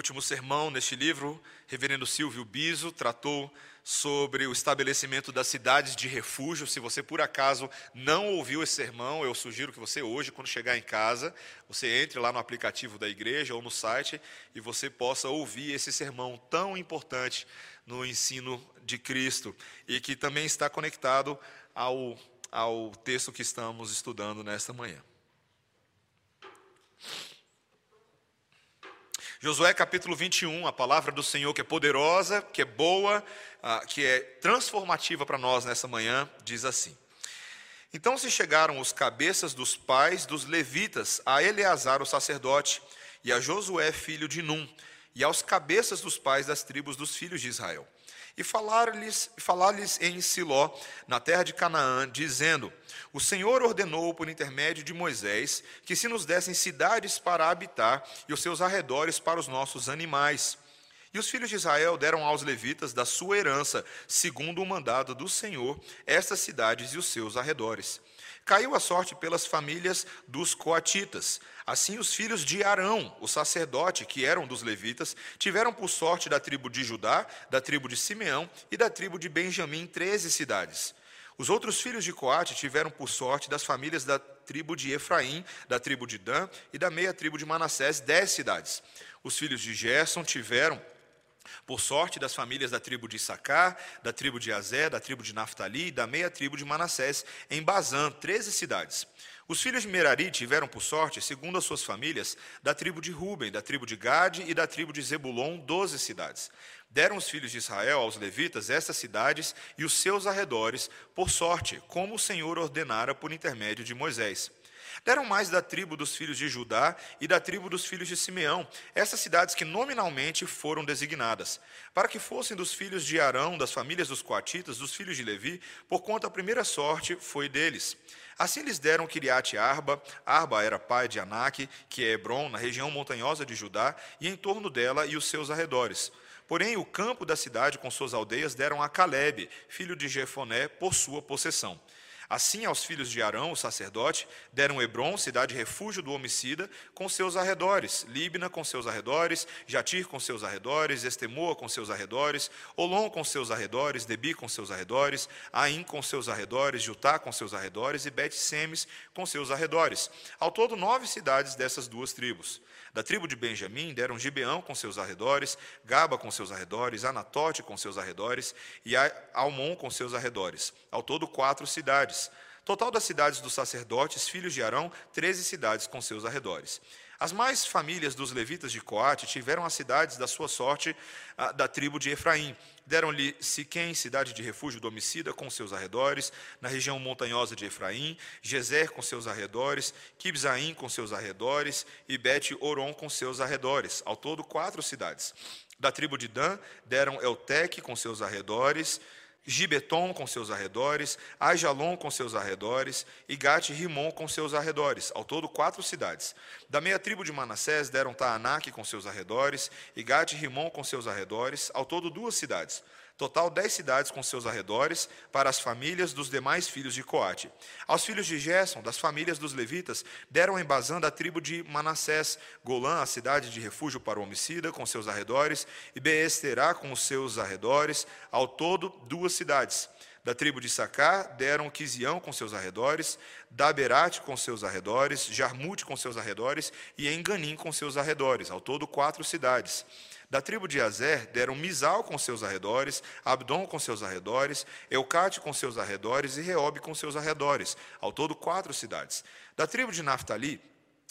último sermão neste livro, reverendo Silvio Biso tratou sobre o estabelecimento das cidades de refúgio. Se você por acaso não ouviu esse sermão, eu sugiro que você hoje, quando chegar em casa, você entre lá no aplicativo da igreja ou no site e você possa ouvir esse sermão tão importante no ensino de Cristo e que também está conectado ao, ao texto que estamos estudando nesta manhã. Josué capítulo 21, a palavra do Senhor que é poderosa, que é boa, ah, que é transformativa para nós nessa manhã, diz assim: Então se chegaram os cabeças dos pais dos levitas a Eleazar o sacerdote e a Josué filho de Num, e aos cabeças dos pais das tribos dos filhos de Israel. E falar-lhes falar em Siló, na terra de Canaã, dizendo: o Senhor ordenou por intermédio de Moisés que se nos dessem cidades para habitar e os seus arredores para os nossos animais. E os filhos de Israel deram aos levitas da sua herança, segundo o mandado do Senhor, estas cidades e os seus arredores. Caiu a sorte pelas famílias dos coatitas. Assim, os filhos de Arão, o sacerdote, que eram dos levitas, tiveram por sorte da tribo de Judá, da tribo de Simeão e da tribo de Benjamim treze cidades. Os outros filhos de Coate tiveram por sorte das famílias da tribo de Efraim, da tribo de Dan e da meia tribo de Manassés, dez cidades. Os filhos de Gerson tiveram por sorte das famílias da tribo de Issacar, da tribo de Azé, da tribo de Naftali e da meia tribo de Manassés, em Bazã, treze cidades. Os filhos de Merari tiveram por sorte, segundo as suas famílias, da tribo de Ruben, da tribo de Gade e da tribo de Zebulon, doze cidades. Deram os filhos de Israel aos levitas estas cidades e os seus arredores, por sorte, como o Senhor ordenara por intermédio de Moisés. Deram mais da tribo dos filhos de Judá e da tribo dos filhos de Simeão, essas cidades que nominalmente foram designadas, para que fossem dos filhos de Arão, das famílias dos coatitas, dos filhos de Levi, porquanto a primeira sorte foi deles. Assim lhes deram Kiriate Arba, Arba era pai de Anak, que é Hebron, na região montanhosa de Judá, e em torno dela e os seus arredores. Porém, o campo da cidade com suas aldeias deram a Caleb, filho de Jefoné, por sua possessão. Assim, aos filhos de Arão, o sacerdote, deram Hebron, cidade refúgio do homicida, com seus arredores, Líbina com seus arredores, Jatir com seus arredores, Estemoa com seus arredores, Olom com seus arredores, Debi com seus arredores, Aim com seus arredores, Jutá com seus arredores e Bet-Semes com seus arredores. Ao todo, nove cidades dessas duas tribos. Da tribo de Benjamim deram Gibeão com seus arredores, Gaba com seus arredores, Anatote com seus arredores e Almon com seus arredores. Ao todo, quatro cidades. Total das cidades dos sacerdotes, filhos de Arão, treze cidades com seus arredores. As mais famílias dos levitas de Coate tiveram as cidades da sua sorte da tribo de Efraim. Deram-lhe Siquém, cidade de refúgio do homicida, com seus arredores, na região montanhosa de Efraim, Gezer com seus arredores, Kibzaim com seus arredores e Bet-Oron com seus arredores. Ao todo, quatro cidades. Da tribo de Dan, deram Eltec com seus arredores, Gibeton com seus arredores, Ajalon com seus arredores, e Gate Rimon com seus arredores, ao todo quatro cidades. Da meia tribo de Manassés deram Taanac com seus arredores, e Gate Rimon com seus arredores, ao todo duas cidades. Total dez cidades com seus arredores, para as famílias dos demais filhos de Coate. Aos filhos de Gerson, das famílias dos levitas, deram em Bazã da tribo de Manassés, Golã, a cidade de refúgio para o homicida, com seus arredores, e Beesterá com os seus arredores, ao todo duas cidades. Da tribo de Sacar deram Quisião com seus arredores, Daberate com seus arredores, Jarmute com seus arredores e Enganim com seus arredores, ao todo quatro cidades. Da tribo de Azer deram Misal com seus arredores, Abdon com seus arredores, Eucate com seus arredores e Reob com seus arredores, ao todo quatro cidades. Da tribo de Naftali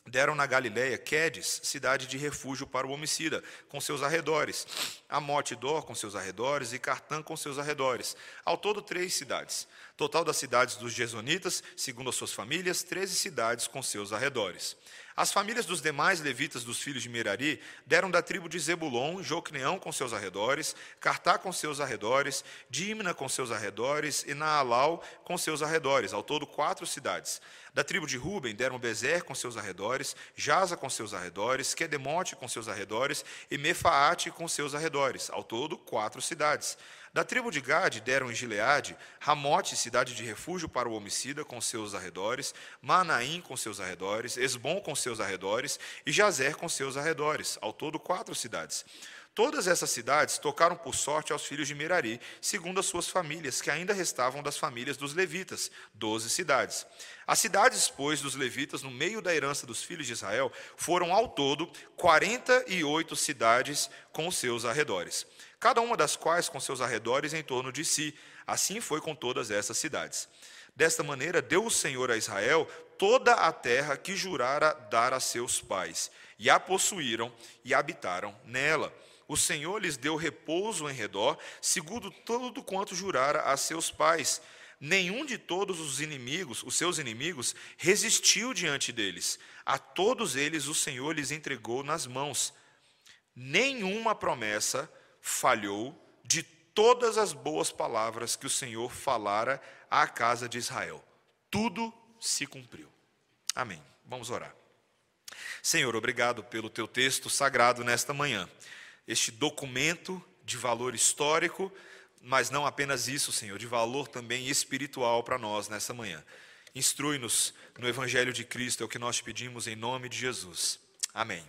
deram na Galiléia Quedes, cidade de refúgio para o homicida, com seus arredores, Amote Dor com seus arredores e Cartã com seus arredores, ao todo três cidades. Total das cidades dos Gesonitas, segundo as suas famílias, treze cidades com seus arredores. As famílias dos demais levitas dos filhos de Merari deram da tribo de Zebulon, Jocneão com seus arredores, Cartá com seus arredores, Dimna com seus arredores e Naalau com seus arredores, ao todo quatro cidades. Da tribo de Ruben deram Bezer com seus arredores, Jaza com seus arredores, Quedemote com seus arredores e Mefaate com seus arredores, ao todo quatro cidades. Da tribo de Gade deram em Gileade Ramote, cidade de refúgio para o homicida, com seus arredores, Manaim com seus arredores, Esbom com seus arredores e Jazer com seus arredores, ao todo quatro cidades. Todas essas cidades tocaram por sorte aos filhos de Merari, segundo as suas famílias, que ainda restavam das famílias dos levitas, doze cidades. As cidades, pois, dos levitas, no meio da herança dos filhos de Israel, foram ao todo quarenta e oito cidades com seus arredores cada uma das quais com seus arredores em torno de si. Assim foi com todas essas cidades. Desta maneira, deu o Senhor a Israel toda a terra que jurara dar a seus pais, e a possuíram e habitaram nela. O Senhor lhes deu repouso em redor, segundo tudo quanto jurara a seus pais. Nenhum de todos os inimigos, os seus inimigos, resistiu diante deles. A todos eles o Senhor lhes entregou nas mãos. Nenhuma promessa falhou de todas as boas palavras que o Senhor falara à casa de Israel. Tudo se cumpriu. Amém. Vamos orar. Senhor, obrigado pelo teu texto sagrado nesta manhã. Este documento de valor histórico, mas não apenas isso, Senhor, de valor também espiritual para nós nessa manhã. Instrui-nos no Evangelho de Cristo, é o que nós te pedimos em nome de Jesus. Amém.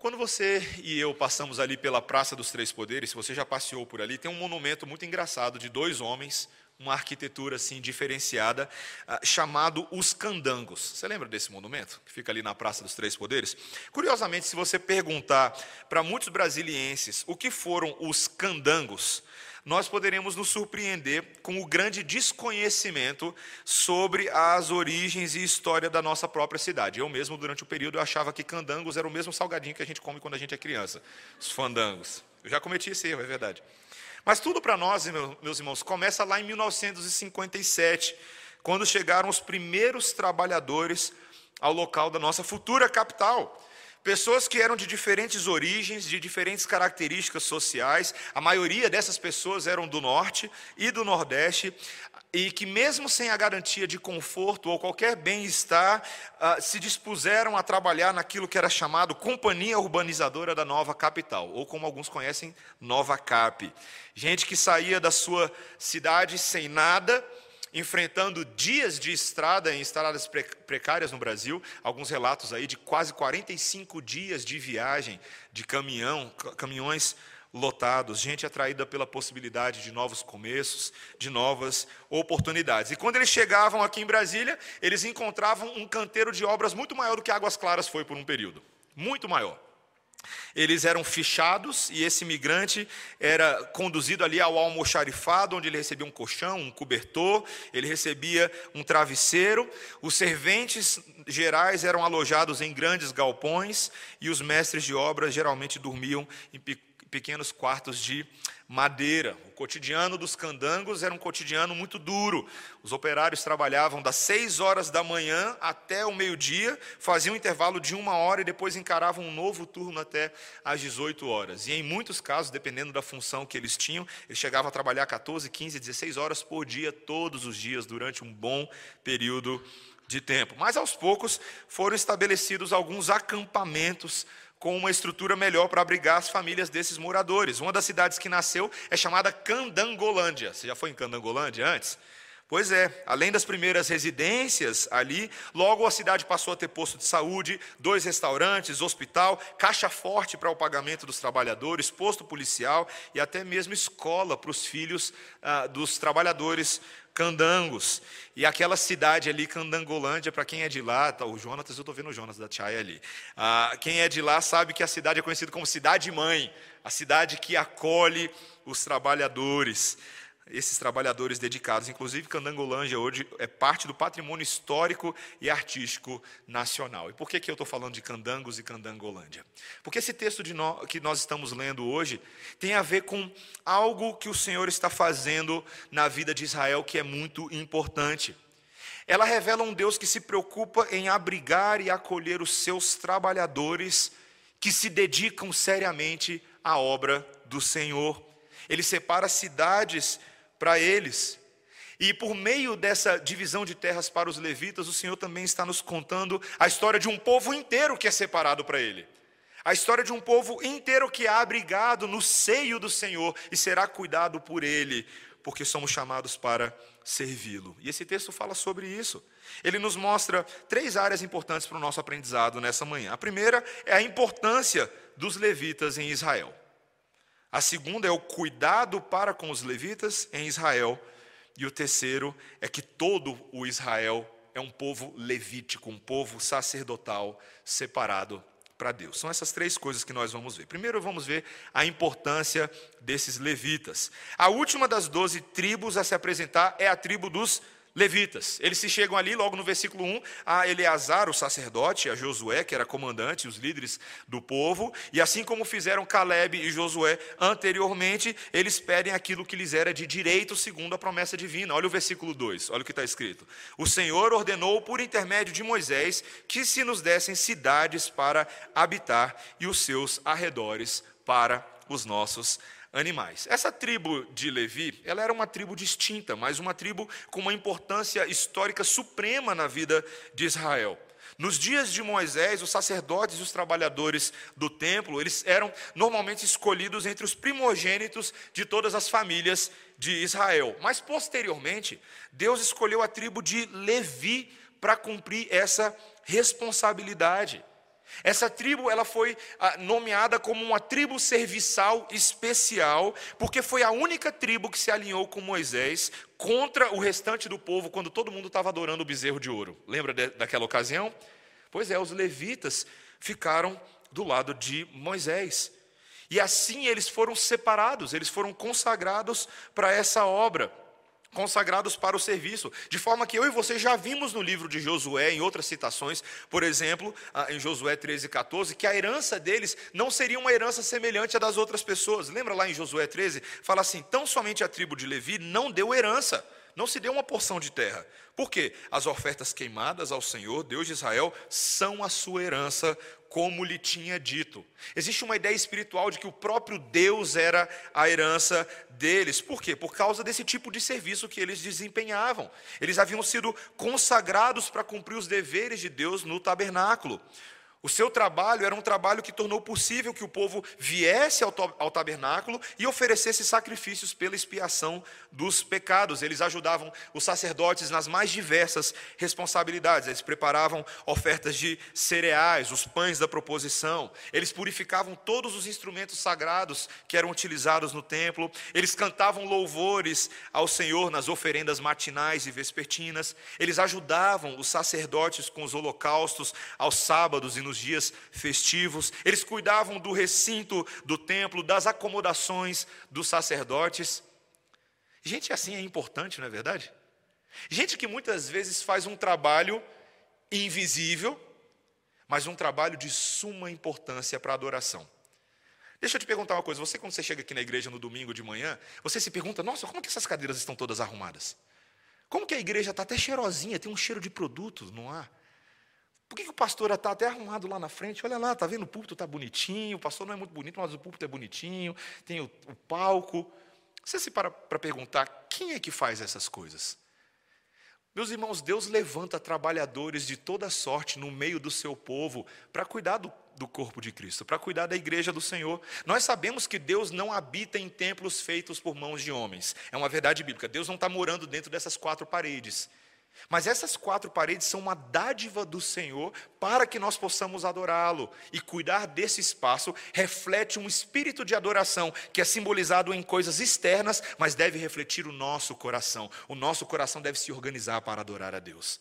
Quando você e eu passamos ali pela Praça dos Três Poderes, se você já passeou por ali, tem um monumento muito engraçado de dois homens, uma arquitetura assim diferenciada, uh, chamado Os Candangos. Você lembra desse monumento que fica ali na Praça dos Três Poderes? Curiosamente, se você perguntar para muitos brasilienses o que foram os candangos, nós poderemos nos surpreender com o grande desconhecimento sobre as origens e história da nossa própria cidade. Eu mesmo, durante o período, eu achava que candangos era o mesmo salgadinho que a gente come quando a gente é criança, os fandangos. Eu já cometi esse erro, é verdade. Mas tudo para nós, meus irmãos, começa lá em 1957, quando chegaram os primeiros trabalhadores ao local da nossa futura capital. Pessoas que eram de diferentes origens, de diferentes características sociais, a maioria dessas pessoas eram do norte e do nordeste, e que, mesmo sem a garantia de conforto ou qualquer bem-estar, uh, se dispuseram a trabalhar naquilo que era chamado Companhia Urbanizadora da Nova Capital, ou como alguns conhecem, Nova Cap. Gente que saía da sua cidade sem nada enfrentando dias de estrada em estradas precárias no Brasil, alguns relatos aí de quase 45 dias de viagem de caminhão, caminhões lotados, gente atraída pela possibilidade de novos começos, de novas oportunidades. E quando eles chegavam aqui em Brasília, eles encontravam um canteiro de obras muito maior do que Águas Claras foi por um período, muito maior. Eles eram fichados e esse imigrante era conduzido ali ao almoxarifado, onde ele recebia um colchão, um cobertor, ele recebia um travesseiro. Os serventes gerais eram alojados em grandes galpões e os mestres de obras geralmente dormiam em pequenos quartos de madeira. O cotidiano dos candangos era um cotidiano muito duro. Os operários trabalhavam das seis horas da manhã até o meio-dia, faziam um intervalo de uma hora e depois encaravam um novo turno até às 18 horas. E em muitos casos, dependendo da função que eles tinham, eles chegavam a trabalhar 14, 15, 16 horas por dia, todos os dias, durante um bom período de tempo. Mas aos poucos foram estabelecidos alguns acampamentos com uma estrutura melhor para abrigar as famílias desses moradores. Uma das cidades que nasceu é chamada Candangolândia. Você já foi em Candangolândia antes? Pois é, além das primeiras residências ali, logo a cidade passou a ter posto de saúde, dois restaurantes, hospital, caixa forte para o pagamento dos trabalhadores, posto policial e até mesmo escola para os filhos ah, dos trabalhadores candangos. E aquela cidade ali, Candangolândia, para quem é de lá, tá, o Jonatas, eu estou vendo o Jonas da Tchai ali. Ah, quem é de lá sabe que a cidade é conhecida como cidade mãe, a cidade que acolhe os trabalhadores esses trabalhadores dedicados. Inclusive, Candangolândia hoje é parte do patrimônio histórico e artístico nacional. E por que, que eu estou falando de Candangos e Candangolândia? Porque esse texto no, que nós estamos lendo hoje tem a ver com algo que o Senhor está fazendo na vida de Israel que é muito importante. Ela revela um Deus que se preocupa em abrigar e acolher os seus trabalhadores que se dedicam seriamente à obra do Senhor. Ele separa cidades para eles. E por meio dessa divisão de terras para os levitas, o Senhor também está nos contando a história de um povo inteiro que é separado para ele. A história de um povo inteiro que é abrigado no seio do Senhor e será cuidado por Ele, porque somos chamados para servi-lo. E esse texto fala sobre isso. Ele nos mostra três áreas importantes para o nosso aprendizado nessa manhã. A primeira é a importância dos levitas em Israel. A segunda é o cuidado para com os levitas em Israel. E o terceiro é que todo o Israel é um povo levítico, um povo sacerdotal separado para Deus. São essas três coisas que nós vamos ver. Primeiro, vamos ver a importância desses levitas. A última das doze tribos a se apresentar é a tribo dos levitas. Eles se chegam ali, logo no versículo 1, a Eleazar, o sacerdote, a Josué, que era comandante, os líderes do povo, e assim como fizeram Caleb e Josué anteriormente, eles pedem aquilo que lhes era de direito segundo a promessa divina. Olha o versículo 2, olha o que está escrito. O Senhor ordenou por intermédio de Moisés que se nos dessem cidades para habitar e os seus arredores para os nossos animais. Essa tribo de Levi, ela era uma tribo distinta, mas uma tribo com uma importância histórica suprema na vida de Israel. Nos dias de Moisés, os sacerdotes e os trabalhadores do templo, eles eram normalmente escolhidos entre os primogênitos de todas as famílias de Israel. Mas posteriormente, Deus escolheu a tribo de Levi para cumprir essa responsabilidade. Essa tribo ela foi ah, nomeada como uma tribo serviçal especial, porque foi a única tribo que se alinhou com Moisés contra o restante do povo quando todo mundo estava adorando o bezerro de ouro. Lembra daquela ocasião? Pois é, os levitas ficaram do lado de Moisés. E assim eles foram separados, eles foram consagrados para essa obra consagrados para o serviço, de forma que eu e você já vimos no livro de Josué, em outras citações, por exemplo, ah, em Josué 13, 14, que a herança deles não seria uma herança semelhante à das outras pessoas. Lembra lá em Josué 13? Fala assim: tão somente a tribo de Levi não deu herança, não se deu uma porção de terra. Por quê? As ofertas queimadas ao Senhor, Deus de Israel, são a sua herança, como lhe tinha dito. Existe uma ideia espiritual de que o próprio Deus era a herança deles. Por quê? Por causa desse tipo de serviço que eles desempenhavam. Eles haviam sido consagrados para cumprir os deveres de Deus no tabernáculo. O seu trabalho era um trabalho que tornou possível que o povo viesse ao, tabernáculo e oferecesse sacrifícios pela expiação dos pecados. Eles ajudavam os sacerdotes nas mais diversas responsabilidades. Eles preparavam ofertas de cereais, os pães da proposição. Eles purificavam todos os instrumentos sagrados que eram utilizados no templo. Eles cantavam louvores ao Senhor nas oferendas matinais e vespertinas. Eles ajudavam os sacerdotes com os holocaustos aos sábados e no nos dias festivos, eles cuidavam do recinto do templo, das acomodações dos sacerdotes. Gente assim é importante, não é verdade? Gente que muitas vezes faz um trabalho invisível, mas um trabalho de suma importância para a adoração. Deixa eu te perguntar uma coisa: você, quando você chega aqui na igreja no domingo de manhã, você se pergunta, nossa, como que essas cadeiras estão todas arrumadas? Como que a igreja está até cheirosinha, tem um cheiro de produto não há? Por que, que o pastor está até arrumado lá na frente? Olha lá, está vendo? O púlpito está bonitinho, o pastor não é muito bonito, mas o púlpito é bonitinho, tem o, o palco. Você se para para perguntar, quem é que faz essas coisas? Meus irmãos, Deus levanta trabalhadores de toda sorte no meio do seu povo para cuidar do, do corpo de Cristo, para cuidar da igreja do Senhor. Nós sabemos que Deus não habita em templos feitos por mãos de homens. É uma verdade bíblica. Deus não está morando dentro dessas quatro paredes. Mas essas quatro paredes são uma dádiva do Senhor para que nós possamos adorá-lo. E cuidar desse espaço reflete um espírito de adoração que é simbolizado em coisas externas, mas deve refletir o nosso coração. O nosso coração deve se organizar para adorar a Deus.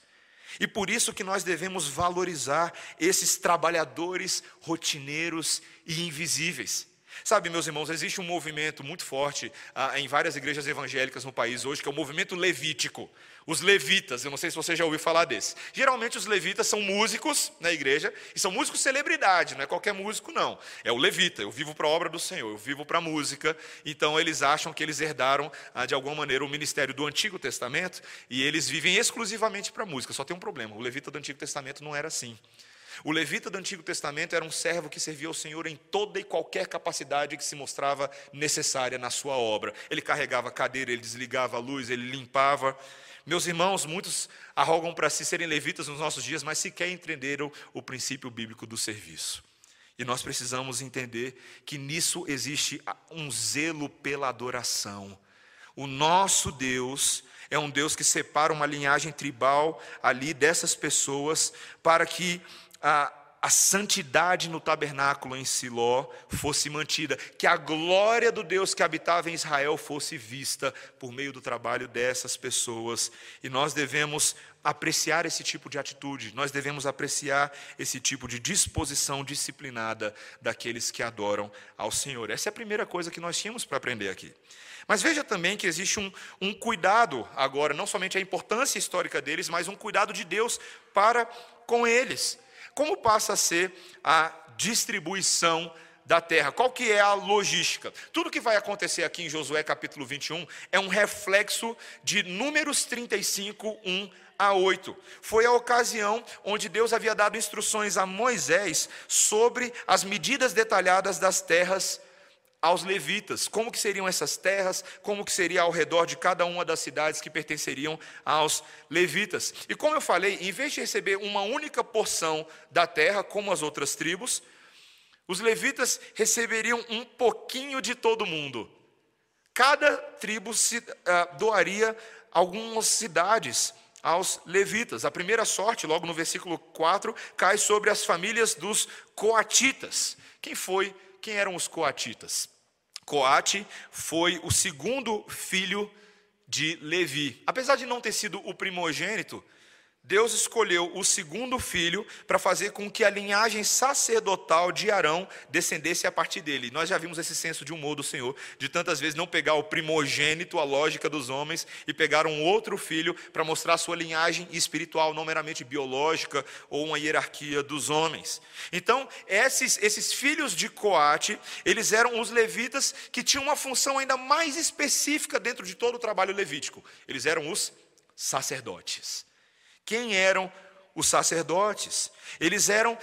E por isso que nós devemos valorizar esses trabalhadores rotineiros e invisíveis. Sabe, meus irmãos, existe um movimento muito forte ah, em várias igrejas evangélicas no país hoje, que é o movimento levítico. Os levitas, eu não sei se você já ouviu falar desse. Geralmente os levitas são músicos na igreja, e são músicos celebridade, não é qualquer músico, não. É o levita, eu vivo para a obra do Senhor, eu vivo para a música. Então eles acham que eles herdaram, ah, de alguma maneira, o ministério do Antigo Testamento, e eles vivem exclusivamente para a música. Só tem um problema: o levita do Antigo Testamento não era assim. O levita do Antigo Testamento era um servo que servia ao Senhor em toda e qualquer capacidade que se mostrava necessária na sua obra. Ele carregava a cadeira, ele desligava a luz, ele limpava. Meus irmãos, muitos arrogam para si serem levitas nos nossos dias, mas sequer entenderam o princípio bíblico do serviço. E nós precisamos entender que nisso existe um zelo pela adoração. O nosso Deus é um Deus que separa uma linhagem tribal ali dessas pessoas para que a, a santidade no tabernáculo em Siló fosse mantida, que a glória do Deus que habitava em Israel fosse vista por meio do trabalho dessas pessoas. E nós devemos apreciar esse tipo de atitude, nós devemos apreciar esse tipo de disposição disciplinada daqueles que adoram ao Senhor. Essa é a primeira coisa que nós tínhamos para aprender aqui. Mas veja também que existe um, um cuidado agora, não somente a importância histórica deles, mas um cuidado de Deus para com eles. Como passa a ser a distribuição da terra? Qual que é a logística? Tudo que vai acontecer aqui em Josué capítulo 21 é um reflexo de Números 35, 1 a 8. Foi a ocasião onde Deus havia dado instruções a Moisés sobre as medidas detalhadas das terras aos levitas, como que seriam essas terras, como que seria ao redor de cada uma das cidades que pertenceriam aos levitas. E como eu falei, em vez de receber uma única porção da terra, como as outras tribos, os levitas receberiam um pouquinho de todo mundo. Cada tribo se, uh, doaria algumas cidades aos levitas. A primeira sorte, logo no versículo 4, cai sobre as famílias dos coatitas. Quem foi quem eram os coatitas? Coate foi o segundo filho de Levi. Apesar de não ter sido o primogênito, Deus escolheu o segundo filho para fazer com que a linhagem sacerdotal de Arão descendesse a partir dele. Nós já vimos esse senso de humor do Senhor, de tantas vezes não pegar o primogênito, a lógica dos homens, e pegar um outro filho para mostrar sua linhagem espiritual, não meramente biológica ou uma hierarquia dos homens. Então, esses, esses filhos de Coate, eles eram os levitas que tinham uma função ainda mais específica dentro de todo o trabalho levítico. Eles eram os sacerdotes. Quem eram os sacerdotes? Eles eram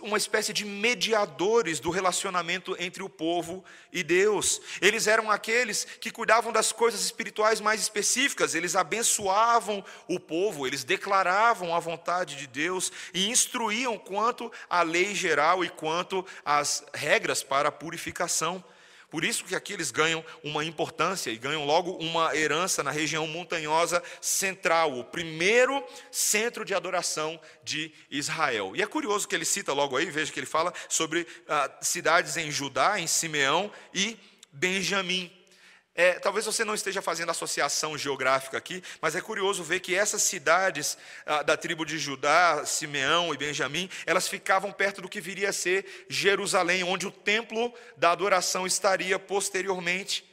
uma espécie de mediadores do relacionamento entre o povo e Deus. Eles eram aqueles que cuidavam das coisas espirituais mais específicas, eles abençoavam o povo, eles declaravam a vontade de Deus e instruíam quanto à lei geral e quanto às regras para a purificação. Por isso que aqui eles ganham uma importância e ganham logo uma herança na região montanhosa central, o primeiro centro de adoração de Israel. E é curioso que ele cita logo aí, veja que ele fala sobre ah, cidades em Judá, em Simeão e Benjamim. É, talvez você não esteja fazendo associação geográfica aqui, mas é curioso ver que essas cidades ah, da tribo de Judá, Simeão e Benjamim, elas ficavam perto do que viria a ser Jerusalém, onde o templo da adoração estaria posteriormente.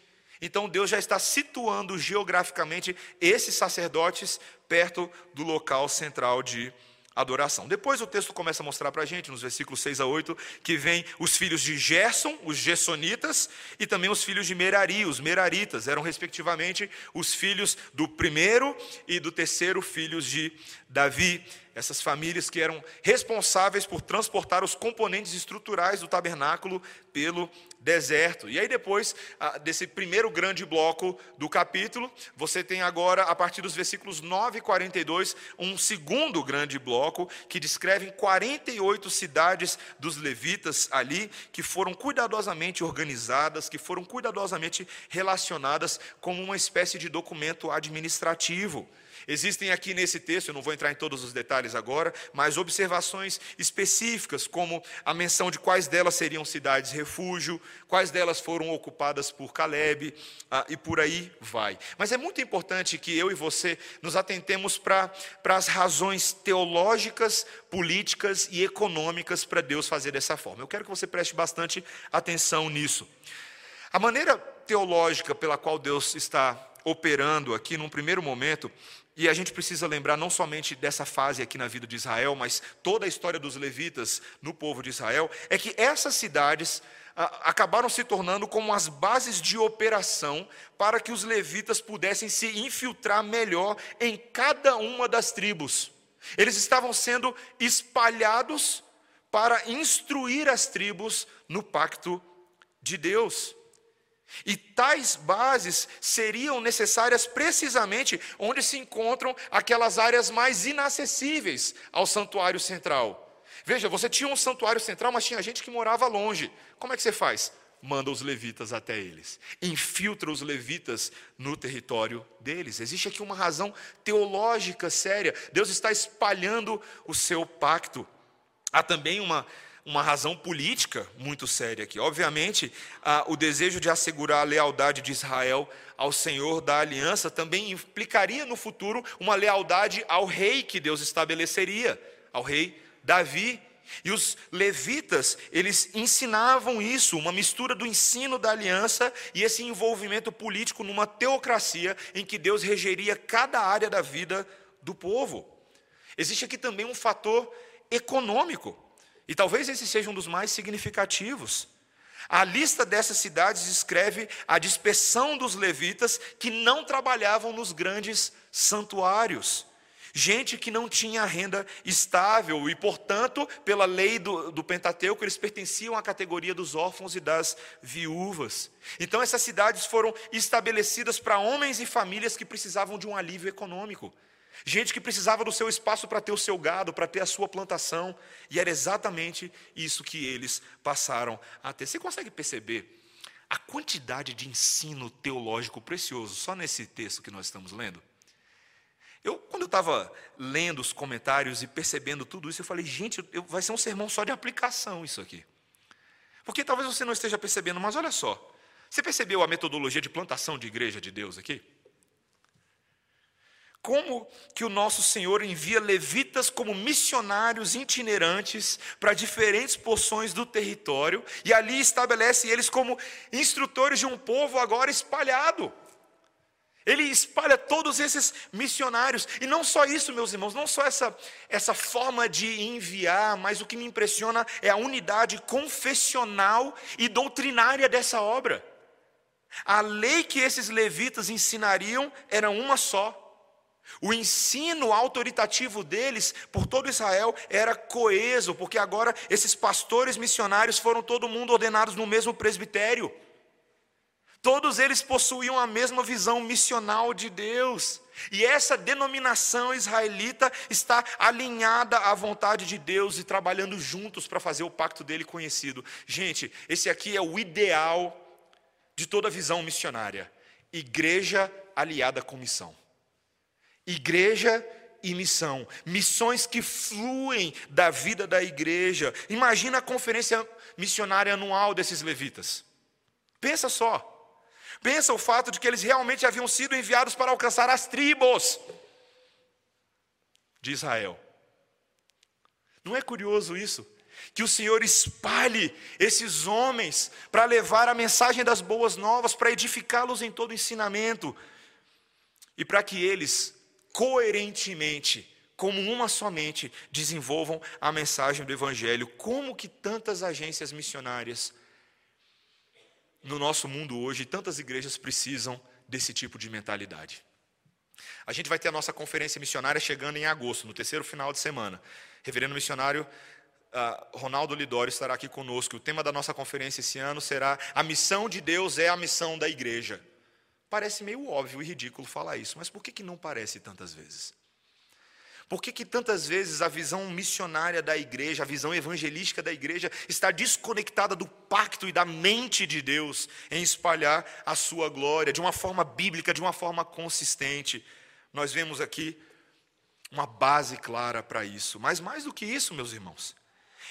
Então Deus já está situando geograficamente esses sacerdotes perto do local central de Jerusalém adoração. Depois o texto começa a mostrar para a gente, nos versículos 6 a 8, que vem os filhos de Gerson, os Gessonitas, e também os filhos de Merari, os Meraritas, eram respectivamente os filhos do primeiro e do terceiro filhos de Davi essas famílias que eram responsáveis por transportar os componentes estruturais do tabernáculo pelo deserto. E aí, depois desse primeiro grande bloco do capítulo, você tem agora, a partir dos versículos 9 e 42, um segundo grande bloco que descreve 48 cidades dos levitas ali, que foram cuidadosamente organizadas, que foram cuidadosamente relacionadas como uma espécie de documento administrativo. Existem aqui nesse texto, eu não vou entrar em todos os detalhes agora, mas observações específicas, como a menção de quais delas seriam cidades refúgio, quais delas foram ocupadas por Caleb, ah, e por aí vai. Mas é muito importante que eu e você nos atentemos para as razões teológicas, políticas e econômicas para Deus fazer dessa forma. Eu quero que você preste bastante atenção nisso. A maneira teológica pela qual Deus está operando aqui, num primeiro momento, e a gente precisa lembrar não somente dessa fase aqui na vida de Israel, mas toda a história dos levitas no povo de Israel, é que essas cidades ah, acabaram se tornando como as bases de operação para que os levitas pudessem se infiltrar melhor em cada uma das tribos. Eles estavam sendo espalhados para instruir as tribos no pacto de Deus. E tais bases seriam necessárias precisamente onde se encontram aquelas áreas mais inacessíveis ao santuário central. Veja, você tinha um santuário central, mas tinha gente que morava longe. Como é que você faz? Manda os levitas até eles, infiltra os levitas no território deles. Existe aqui uma razão teológica séria. Deus está espalhando o seu pacto. Há também uma, uma razão política muito séria aqui. Obviamente, o desejo de assegurar a lealdade de Israel ao Senhor da aliança também implicaria no futuro uma lealdade ao rei que Deus estabeleceria, ao rei Davi. E os levitas, eles ensinavam isso, uma mistura do ensino da aliança e esse envolvimento político numa teocracia em que Deus regeria cada área da vida do povo. Existe aqui também um fator econômico. E talvez esse seja um dos mais significativos. A lista dessas cidades descreve a dispersão dos levitas que não trabalhavam nos grandes santuários. Gente que não tinha renda estável e, portanto, pela lei do, do, Pentateuco, eles pertenciam à categoria dos órfãos e das viúvas. Então, essas cidades foram estabelecidas para homens e famílias que precisavam de um alívio econômico. Gente que precisava do seu espaço para ter o seu gado, para ter a sua plantação, e era exatamente isso que eles passaram a ter. Você consegue perceber a quantidade de ensino teológico precioso só nesse texto que nós estamos lendo? Eu, quando eu estava lendo os comentários e percebendo tudo isso, eu falei, gente, eu, vai ser um sermão só de aplicação isso aqui. Porque talvez você não esteja percebendo, mas olha só, você percebeu a metodologia de plantação de igreja de Deus aqui? Como que o nosso Senhor envia levitas como missionários itinerantes para diferentes porções do território e ali estabelece eles como instrutores de um povo agora espalhado. Ele espalha todos esses missionários. E não só isso, meus irmãos, não só essa, essa forma de enviar, mas o que me impressiona é a unidade confessional e doutrinária dessa obra. A lei que esses levitas ensinariam era uma só. O ensino autoritativo deles por todo Israel era coeso, porque agora esses pastores missionários foram todo mundo ordenados no mesmo presbitério. Todos eles possuíam a mesma visão missional de Deus. E essa denominação israelita está alinhada à vontade de Deus e trabalhando juntos para fazer o pacto dele conhecido. Gente, esse aqui é o ideal de toda visão missionária: igreja aliada com missão. Igreja e missão, missões que fluem da vida da igreja. Imagina a conferência missionária anual desses levitas. Pensa só. Pensa o fato de que eles realmente haviam sido enviados para alcançar as tribos de Israel. Não é curioso isso? Que o Senhor espalhe esses homens para levar a mensagem das boas novas, para edificá-los em todo ensinamento e para que eles coerentemente, como uma somente, desenvolvam a mensagem do Evangelho. Como que tantas agências missionárias no nosso mundo hoje, tantas igrejas precisam desse tipo de mentalidade. A gente vai ter a nossa conferência missionária chegando em agosto, no terceiro final de semana. Reverendo missionário uh, Ronaldo Lidório estará aqui conosco. O tema da nossa conferência esse ano será A missão de Deus é a missão da igreja. Parece meio óbvio e ridículo falar isso, mas por que, que não parece tantas vezes? Por que, que tantas vezes a visão missionária da igreja, a visão evangelística da igreja, está desconectada do pacto e da mente de Deus em espalhar a sua glória de uma forma bíblica, de uma forma consistente? Nós vemos aqui uma base clara para isso. Mas mais do que isso, meus irmãos,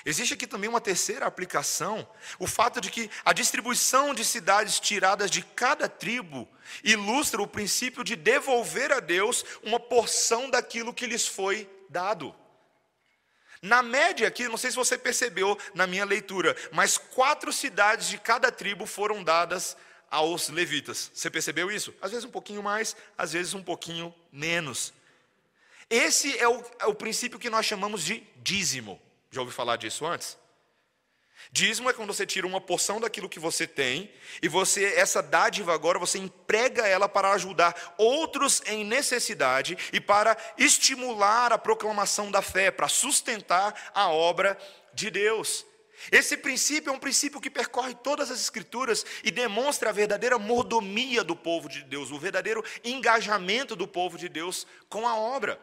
Existe aqui também uma terceira aplicação, o fato de que a distribuição de cidades tiradas de cada tribo ilustra o princípio de devolver a Deus uma porção daquilo que lhes foi dado. Na média aqui, não sei se você percebeu na minha leitura, mas quatro cidades de cada tribo foram dadas aos levitas. Você percebeu isso? Às vezes um pouquinho mais, às vezes um pouquinho menos. Esse é o, é o princípio que nós chamamos de dízimo. Já ouviu falar disso antes? Dízimo é quando você tira uma porção daquilo que você tem e você essa dádiva agora você emprega ela para ajudar outros em necessidade e para estimular a proclamação da fé, para sustentar a obra de Deus. Esse princípio é um princípio que percorre todas as escrituras e demonstra a verdadeira mordomia do povo de Deus, o verdadeiro engajamento do povo de Deus com a obra.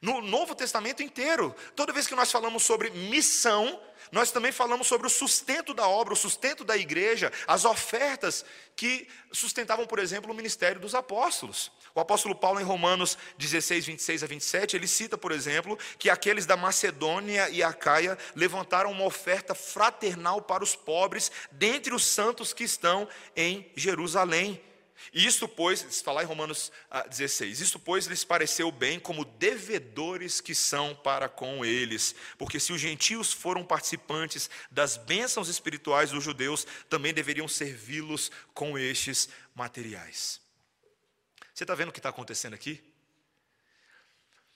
No Novo Testamento inteiro, toda vez que nós falamos sobre missão, nós também falamos sobre o sustento da obra, o sustento da igreja, as ofertas que sustentavam, por exemplo, o ministério dos apóstolos. O apóstolo Paulo, em Romanos 16, 26 a 27, ele cita, por exemplo, que aqueles da Macedônia e Acaia levantaram uma oferta fraternal para os pobres, dentre os santos que estão em Jerusalém. Isto, pois, está lá em Romanos 16, ah, isto, pois, lhes pareceu bem como devedores que são para com eles, porque se os gentios foram participantes das bênçãos espirituais dos judeus, também deveriam servi-los com estes materiais. Você está vendo o que está acontecendo aqui?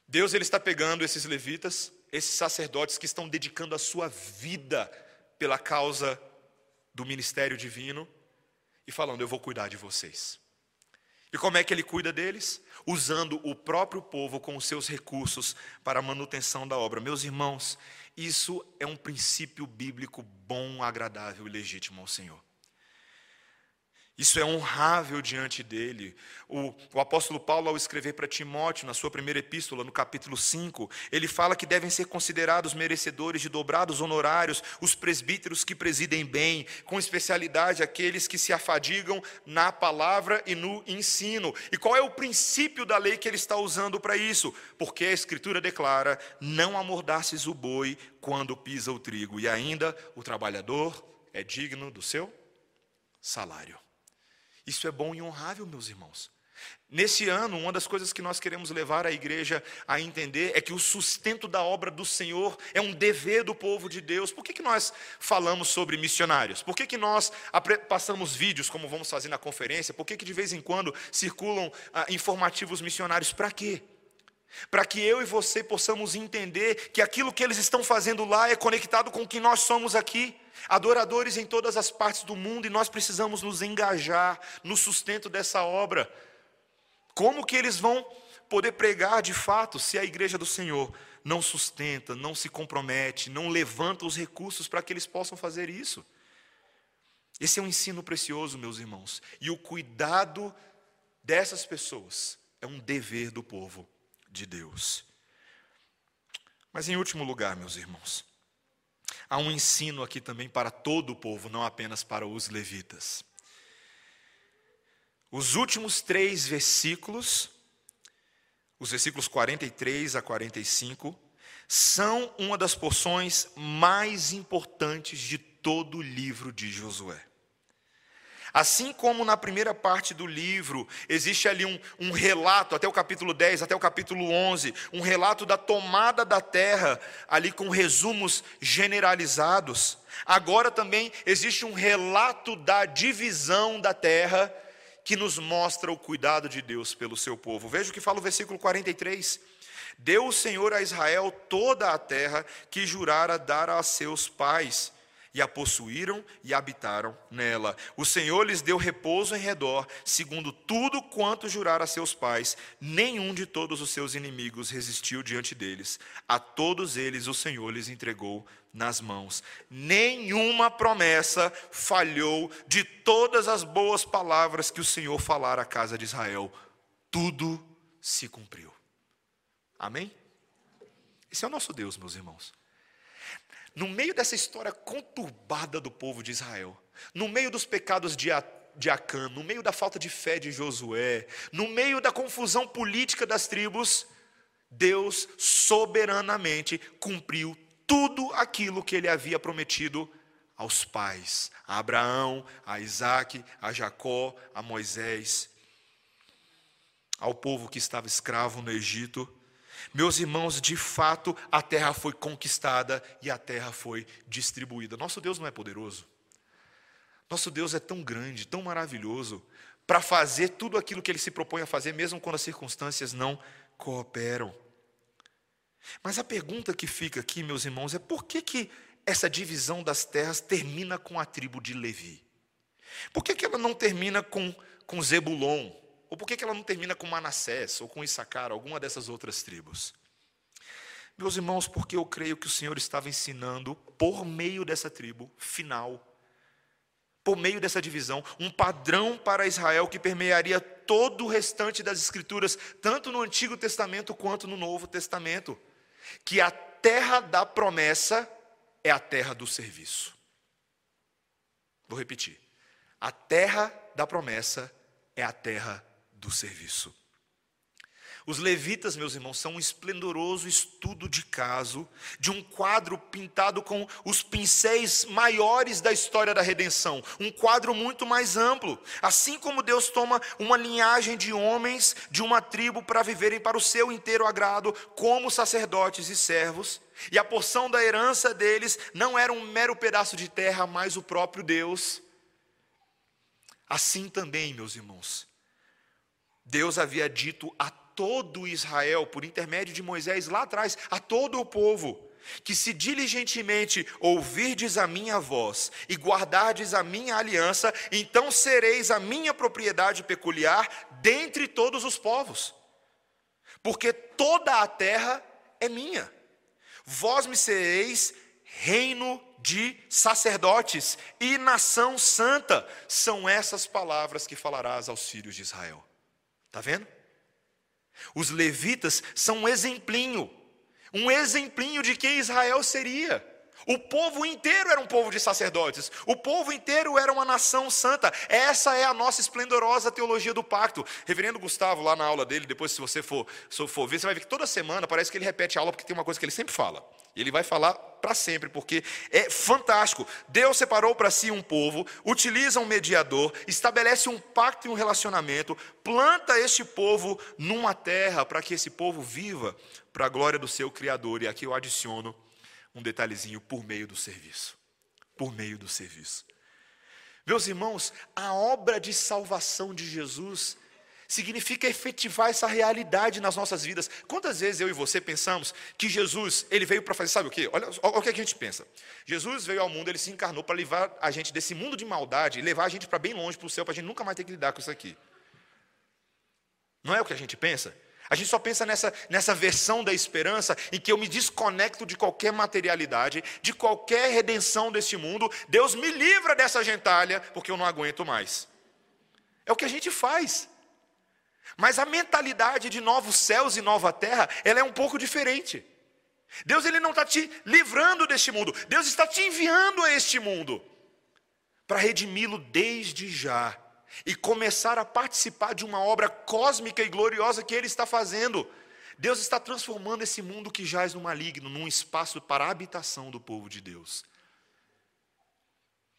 Deus ele está pegando esses levitas, esses sacerdotes que estão dedicando a sua vida pela causa do ministério divino, e falando: Eu vou cuidar de vocês. E como é que ele cuida deles? Usando o próprio povo com os seus recursos para a manutenção da obra. Meus irmãos, isso é um princípio bíblico bom, agradável e legítimo ao Senhor. Isso é honrável diante dele. O, o, apóstolo Paulo, ao escrever para Timóteo, na sua primeira epístola, no capítulo 5, ele fala que devem ser considerados merecedores de dobrados honorários os presbíteros que presidem bem, com especialidade aqueles que se afadigam na palavra e no ensino. E qual é o princípio da lei que ele está usando para isso? Porque a Escritura declara: não amordaces o boi quando pisa o trigo, e ainda o trabalhador é digno do seu salário. Isso é bom e honrável, meus irmãos. Nesse ano, uma das coisas que nós queremos levar a igreja a entender é que o sustento da obra do Senhor é um dever do povo de Deus. Por que, que nós falamos sobre missionários? Por que, que nós passamos vídeos, como vamos fazer na conferência? Por que, que de vez em quando circulam ah, informativos missionários? Para quê? Para que eu e você possamos entender que aquilo que eles estão fazendo lá é conectado com o que nós somos aqui adoradores em todas as partes do mundo e nós precisamos nos engajar no sustento dessa obra. Como que eles vão poder pregar de fato se a igreja do Senhor não sustenta, não se compromete, não levanta os recursos para que eles possam fazer isso? Esse é um ensino precioso, meus irmãos, e o cuidado dessas pessoas é um dever do povo de Deus. Mas em último lugar, meus irmãos, há um ensino aqui também para todo o povo, não apenas para os levitas. Os últimos três versículos, os versículos 43 a 45, são uma das porções mais importantes de todo o livro de Josué. Assim como na primeira parte do livro, existe ali um, um, relato, até o capítulo 10, até o capítulo 11, um relato da tomada da terra, ali com resumos generalizados. Agora também existe um relato da divisão da terra, que nos mostra o cuidado de Deus pelo seu povo. Veja o que fala o versículo 43. Deu o Senhor a Israel toda a terra que jurara dar a seus pais e a possuíram e habitaram nela. O Senhor lhes deu repouso em redor, segundo tudo quanto jurara a seus pais. Nenhum de todos os seus inimigos resistiu diante deles. A todos eles o Senhor lhes entregou nas mãos. Nenhuma promessa falhou de todas as boas palavras que o Senhor falara à casa de Israel. Tudo se cumpriu. Amém? Esse é o nosso Deus, meus irmãos. No meio dessa história conturbada do povo de Israel, no meio dos pecados de, de Acã, no meio da falta de fé de Josué, no meio da confusão política das tribos, Deus soberanamente cumpriu tudo aquilo que ele havia prometido aos pais, a Abraão, a Isaac, a Jacó, a Moisés, ao povo que estava escravo no Egito. Meus irmãos, de fato, a terra foi conquistada e a terra foi distribuída. Nosso Deus não é poderoso. Nosso Deus é tão grande, tão maravilhoso, para fazer tudo aquilo que ele se propõe a fazer, mesmo quando as circunstâncias não cooperam. Mas a pergunta que fica aqui, meus irmãos, é por que, que essa divisão das terras termina com a tribo de Levi? Por que, que ela não termina com, com Zebulon? Ou por que ela não termina com Manassés ou com Issacar, alguma dessas outras tribos? Meus irmãos, porque eu creio que o Senhor estava ensinando, por meio dessa tribo final, por meio dessa divisão, um padrão para Israel que permearia todo o restante das Escrituras, tanto no Antigo Testamento quanto no Novo Testamento, que a terra da promessa é a terra do serviço. Vou repetir. A terra da promessa é a terra do serviço. Os levitas, meus irmãos, são um esplendoroso estudo de caso de um quadro pintado com os pincéis maiores da história da redenção, um quadro muito mais amplo. Assim como Deus toma uma linhagem de homens de uma tribo para viverem para o seu inteiro agrado, como sacerdotes e servos, e a porção da herança deles não era um mero pedaço de terra, mas o próprio Deus. Assim também, meus irmãos, Deus havia dito a todo Israel, por intermédio de Moisés lá atrás, a todo o povo, que se diligentemente ouvirdes a minha voz e guardardes a minha aliança, então sereis a minha propriedade peculiar dentre todos os povos, porque toda a terra é minha. Vós me sereis reino de sacerdotes e nação santa. São essas palavras que falarás aos filhos de Israel. Está vendo? Os levitas são um exemplinho, um exemplinho de quem Israel seria. O povo inteiro era um povo de sacerdotes, o povo inteiro era uma nação santa. Essa é a nossa esplendorosa teologia do pacto. Reverendo Gustavo, lá na aula dele, depois, se você for, se for ver, você vai ver que toda semana parece que ele repete a aula, porque tem uma coisa que ele sempre fala. E ele vai falar para sempre, porque é fantástico. Deus separou para si um povo, utiliza um mediador, estabelece um pacto e um relacionamento, planta este povo numa terra para que esse povo viva para a glória do seu Criador. E aqui eu adiciono um detalhezinho por meio do serviço. Por meio do serviço. Meus irmãos, a obra de salvação de Jesus significa efetivar essa realidade nas nossas vidas. Quantas vezes eu e você pensamos que Jesus, ele veio para fazer, sabe o quê? Olha, olha o que a gente pensa. Jesus veio ao mundo, ele se encarnou para levar a gente desse mundo de maldade levar a gente para bem longe, para o céu, para a gente nunca mais ter que lidar com isso aqui. Não é o que a gente pensa? A gente só pensa nessa, nessa versão da esperança em que eu me desconecto de qualquer materialidade, de qualquer redenção deste mundo. Deus me livra dessa gentalha, porque eu não aguento mais. É o que a gente faz. Mas a mentalidade de novos céus e nova terra, ela é um pouco diferente. Deus ele não está te livrando deste mundo, Deus está te enviando a este mundo para redimi-lo desde já e começar a participar de uma obra cósmica e gloriosa que Ele está fazendo. Deus está transformando esse mundo que jaz no maligno num espaço para a habitação do povo de Deus.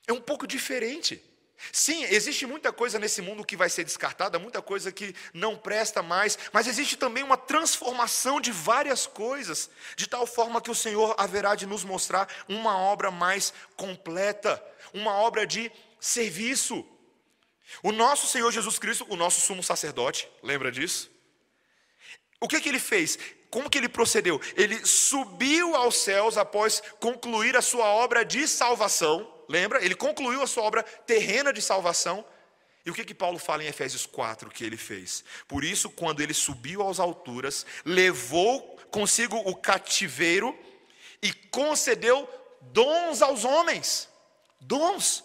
É um pouco diferente. Sim, existe muita coisa nesse mundo que vai ser descartada, muita coisa que não presta mais, mas existe também uma transformação de várias coisas, de tal forma que o Senhor haverá de nos mostrar uma obra mais completa, uma obra de serviço. O nosso Senhor Jesus Cristo, o nosso sumo sacerdote, lembra disso? O que, que ele fez? Como que ele procedeu? Ele subiu aos céus após concluir a sua obra de salvação Lembra? Ele concluiu a sua obra terrena de salvação. E o que, que Paulo fala em Efésios 4 que ele fez? Por isso, quando ele subiu às alturas, levou consigo o cativeiro e concedeu dons aos homens. Dons.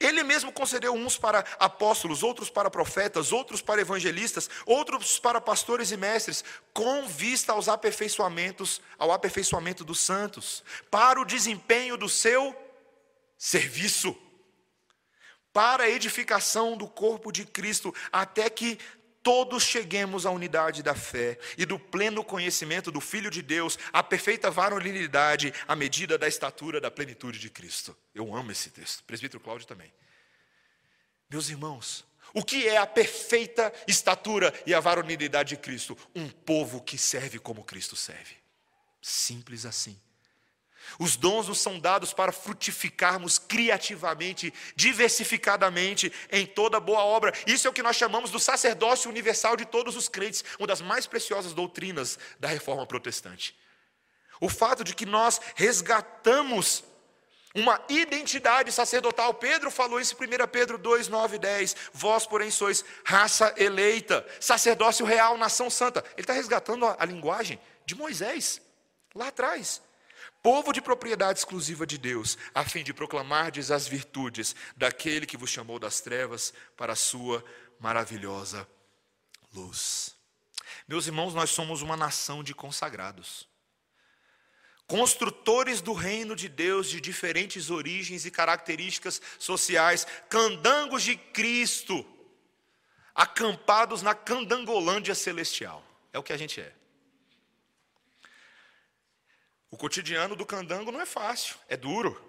Ele mesmo concedeu uns para apóstolos, outros para profetas, outros para evangelistas, outros para pastores e mestres, com vista aos aperfeiçoamentos, ao aperfeiçoamento dos santos, para o desempenho do seu serviço para a edificação do corpo de Cristo, até que todos cheguemos à unidade da fé e do pleno conhecimento do Filho de Deus, à perfeita varonilidade, à medida da estatura da plenitude de Cristo. Eu amo esse texto, presbítero Cláudio também. Meus irmãos, o que é a perfeita estatura e a varonilidade de Cristo? Um povo que serve como Cristo serve. Simples assim. Os dons nos são dados para frutificarmos criativamente, diversificadamente em toda boa obra. Isso é o que nós chamamos do sacerdócio universal de todos os crentes, uma das mais preciosas doutrinas da reforma protestante. O fato de que nós resgatamos uma identidade sacerdotal. Pedro falou isso em 1 Pedro 2, 9 e 10. Vós, porém, sois raça eleita, sacerdócio real, nação santa. Ele está resgatando a, a linguagem de Moisés, lá atrás povo de propriedade exclusiva de Deus, a fim de proclamardes as virtudes daquele que vos chamou das trevas para a sua maravilhosa luz. Meus irmãos, nós somos uma nação de consagrados. Construtores do reino de Deus de diferentes origens e características sociais, candangos de Cristo, acampados na candangolândia celestial. É o que a gente é. O cotidiano do candango não é fácil, é duro.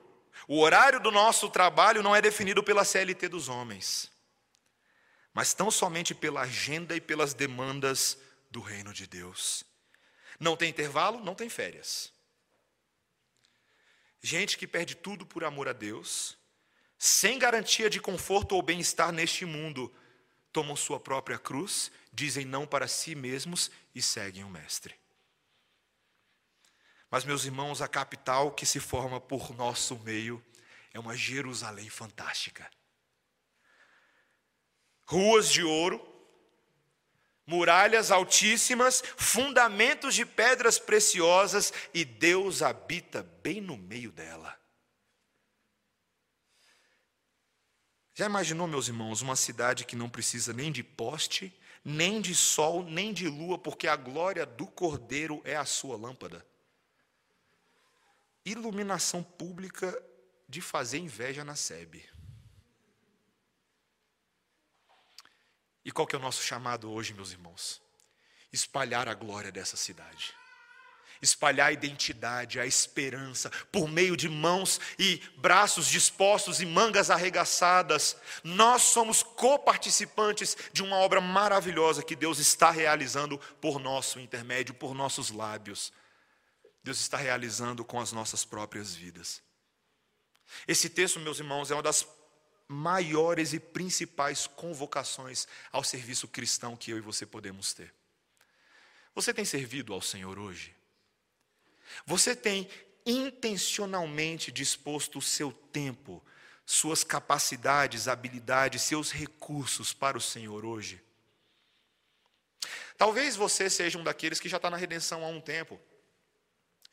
O horário do nosso trabalho não é definido pela CLT dos homens, mas tão somente pela agenda e pelas demandas do reino de Deus. Não tem intervalo, não tem férias. Gente que perde tudo por amor a Deus, sem garantia de conforto ou bem-estar neste mundo, tomam sua própria cruz, dizem não para si mesmos e seguem o Mestre. Mas, meus irmãos, a capital que se forma por nosso meio é uma Jerusalém fantástica. Ruas de ouro, muralhas altíssimas, fundamentos de pedras preciosas, e Deus habita bem no meio dela. Já imaginou, meus irmãos, uma cidade que não precisa nem de poste, nem de sol, nem de lua, porque a glória do Cordeiro é a sua lâmpada? Iluminação pública de fazer inveja na SEB. E qual que é o nosso chamado hoje, meus irmãos? Espalhar a glória dessa cidade. Espalhar a identidade, a esperança, por meio de mãos e braços dispostos e mangas arregaçadas. Nós somos coparticipantes de uma obra maravilhosa que Deus está realizando por nosso intermédio, por nossos lábios. Deus está realizando com as nossas próprias vidas. Esse texto, meus irmãos, é uma das maiores e principais convocações ao serviço cristão que eu e você podemos ter. Você tem servido ao Senhor hoje? Você tem intencionalmente disposto o seu tempo, suas capacidades, habilidades, seus recursos para o Senhor hoje? Talvez você seja um daqueles que já está na redenção há um tempo,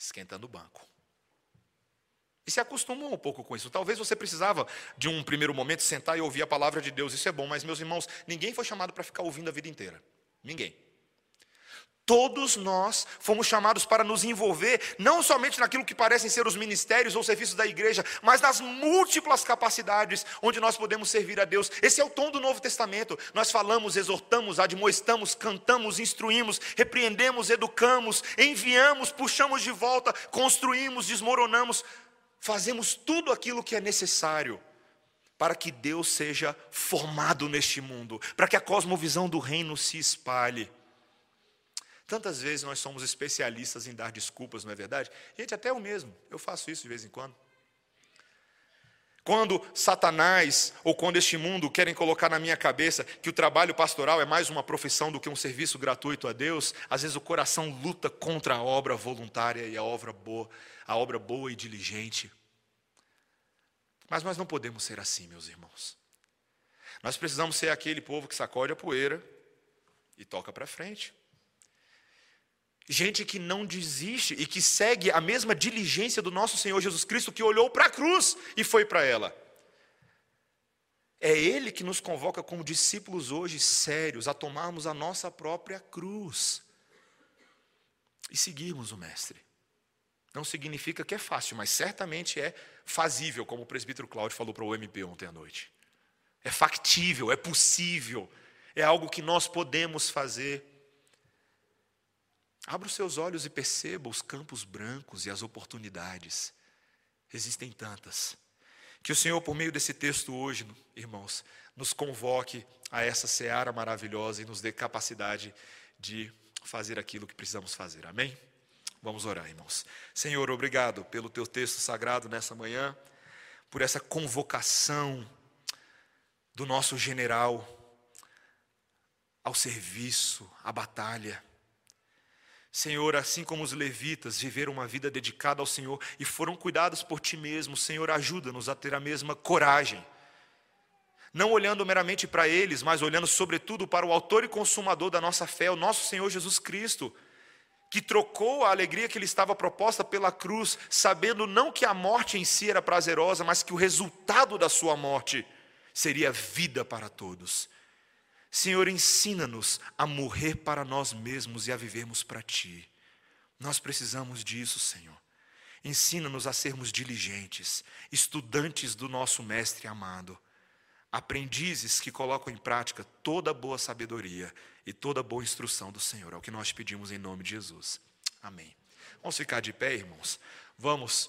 esquentando o banco. E se acostumou um pouco com isso. Talvez você precisava de um primeiro momento sentar e ouvir a palavra de Deus. Isso é bom, mas meus irmãos, ninguém foi chamado para ficar ouvindo a vida inteira. Ninguém. Todos nós fomos chamados para nos envolver, não somente naquilo que parecem ser os ministérios ou serviços da igreja, mas nas múltiplas capacidades onde nós podemos servir a Deus. Esse é o tom do Novo Testamento. Nós falamos, exortamos, admoestamos, cantamos, instruímos, repreendemos, educamos, enviamos, puxamos de volta, construímos, desmoronamos fazemos tudo aquilo que é necessário para que Deus seja formado neste mundo, para que a cosmovisão do reino se espalhe. Tantas vezes nós somos especialistas em dar desculpas, não é verdade? Gente, até eu mesmo, eu faço isso de vez em quando. Quando Satanás ou quando este mundo querem colocar na minha cabeça que o trabalho pastoral é mais uma profissão do que um serviço gratuito a Deus, às vezes o coração luta contra a obra voluntária e a obra boa, a obra boa e diligente. Mas nós não podemos ser assim, meus irmãos. Nós precisamos ser aquele povo que sacode a poeira e toca para frente. Gente que não desiste e que segue a mesma diligência do nosso Senhor Jesus Cristo, que olhou para a cruz e foi para ela. É Ele que nos convoca como discípulos hoje sérios a tomarmos a nossa própria cruz e seguirmos o Mestre. Não significa que é fácil, mas certamente é fazível, como o presbítero Cláudio falou para o MP ontem à noite. É factível, é possível, é algo que nós podemos fazer. Abra os seus olhos e perceba os campos brancos e as oportunidades. Existem tantas. Que o Senhor, por meio desse texto hoje, irmãos, nos convoque a essa seara maravilhosa e nos dê capacidade de fazer aquilo que precisamos fazer. Amém? Vamos orar, irmãos. Senhor, obrigado pelo teu texto sagrado nessa manhã, por essa convocação do nosso general ao serviço, à batalha. Senhor, assim como os levitas viveram uma vida dedicada ao Senhor e foram cuidados por ti mesmo, Senhor, ajuda-nos a ter a mesma coragem. Não olhando meramente para eles, mas olhando sobretudo para o autor e consumador da nossa fé, o nosso Senhor Jesus Cristo que trocou a alegria que lhe estava proposta pela cruz, sabendo não que a morte em si era prazerosa, mas que o resultado da sua morte seria vida para todos. Senhor, ensina-nos a morrer para nós mesmos e a vivermos para Ti. Nós precisamos disso, Senhor. Ensina-nos a sermos diligentes, estudantes do nosso Mestre amado, aprendizes que colocam em prática toda boa sabedoria e toda boa instrução do Senhor. É o que nós pedimos em nome de Jesus. Amém. Vamos ficar de pé, irmãos. Vamos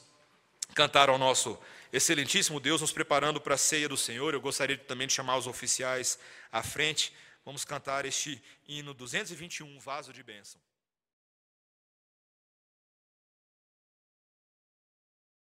cantar ao nosso excelentíssimo Deus, nos preparando para a ceia do Senhor. Eu gostaria também de chamar os oficiais à frente. Vamos cantar este hino 221, Vaso de Bênção.